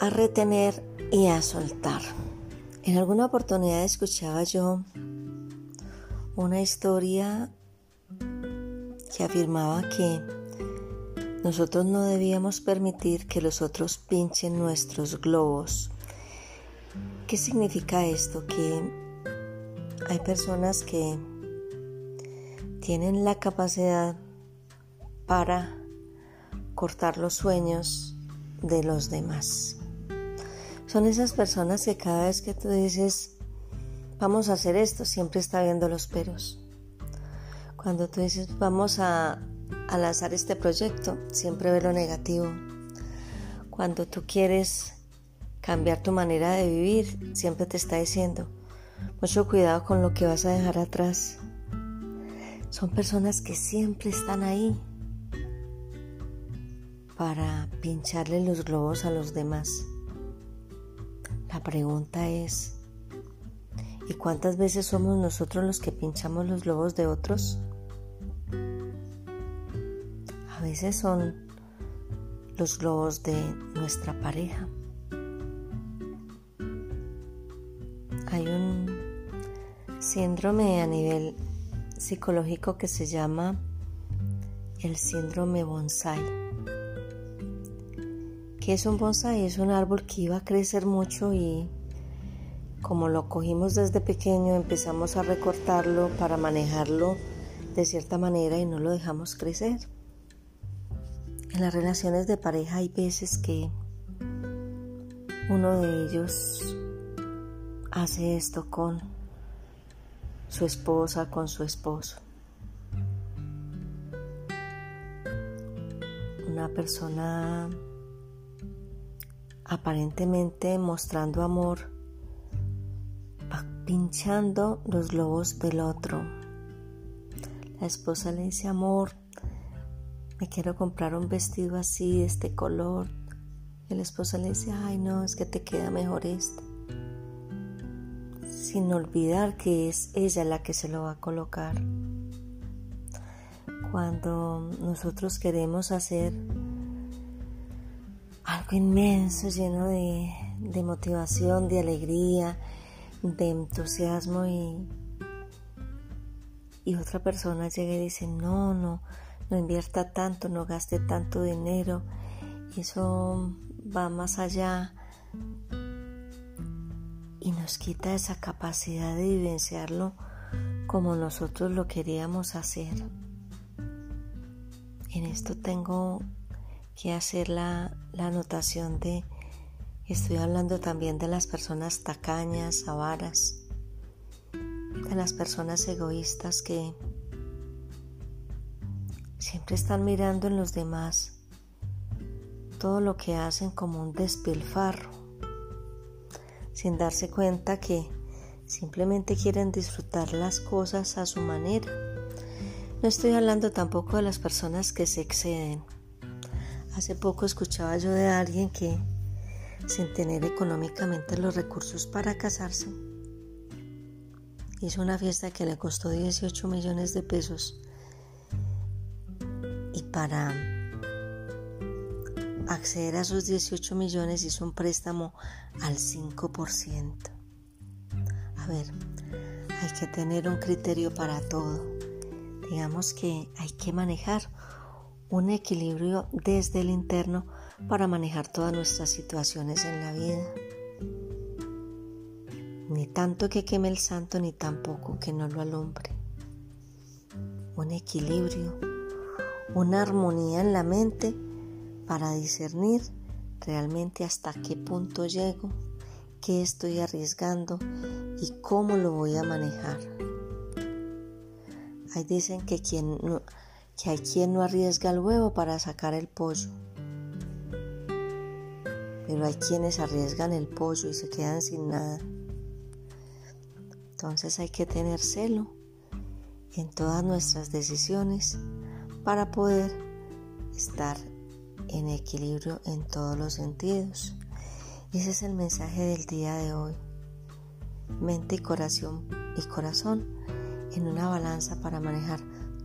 a retener y a soltar. En alguna oportunidad escuchaba yo una historia que afirmaba que nosotros no debíamos permitir que los otros pinchen nuestros globos. ¿Qué significa esto? Que hay personas que tienen la capacidad para cortar los sueños de los demás. Son esas personas que cada vez que tú dices, vamos a hacer esto, siempre está viendo los peros. Cuando tú dices, vamos a, a lanzar este proyecto, siempre ve lo negativo. Cuando tú quieres cambiar tu manera de vivir, siempre te está diciendo, mucho cuidado con lo que vas a dejar atrás. Son personas que siempre están ahí, para pincharle los globos a los demás. La pregunta es, ¿y cuántas veces somos nosotros los que pinchamos los globos de otros? A veces son los globos de nuestra pareja. Hay un síndrome a nivel psicológico que se llama el síndrome bonsai es un bonsai? Es un árbol que iba a crecer mucho y como lo cogimos desde pequeño empezamos a recortarlo para manejarlo de cierta manera y no lo dejamos crecer. En las relaciones de pareja hay veces que uno de ellos hace esto con su esposa, con su esposo. Una persona aparentemente mostrando amor, pinchando los globos del otro. La esposa le dice, amor, me quiero comprar un vestido así, de este color. Y la esposa le dice, ay no, es que te queda mejor este. Sin olvidar que es ella la que se lo va a colocar. Cuando nosotros queremos hacer algo inmenso, lleno de, motivación, de alegría, de entusiasmo y, y otra persona llega y dice, no, no, no invierta tanto, no gaste tanto dinero, eso va más allá y nos quita esa capacidad de vivenciarlo como nosotros lo queríamos hacer. En esto tengo que hacer la, anotación de, estoy hablando también de las personas tacañas, avaras, de las personas egoístas que siempre están mirando en los demás todo lo que hacen como un despilfarro, sin darse cuenta que simplemente quieren disfrutar las cosas a su manera. No estoy hablando tampoco de las personas que se exceden Hace poco escuchaba yo de alguien que, sin tener económicamente los recursos para casarse, hizo una fiesta que le costó 18 millones de pesos y para acceder a esos 18 millones hizo un préstamo al 5%. A ver, hay que tener un criterio para todo. Digamos que hay que manejar un equilibrio desde el interno para manejar todas nuestras situaciones en la vida. Ni tanto que queme el santo, ni tampoco que no lo alumbre. Un equilibrio, una armonía en la mente para discernir realmente hasta qué punto llego, qué estoy arriesgando y cómo lo voy a manejar. Ahí dicen que quien no, que hay quien no arriesga el huevo para sacar el pollo. pero hay quienes arriesgan el pollo y se quedan sin nada. Entonces hay que tener celo en todas nuestras decisiones para poder estar en equilibrio en todos los sentidos. Ese es el mensaje del día de hoy. Mente y corazón y corazón en una balanza para manejar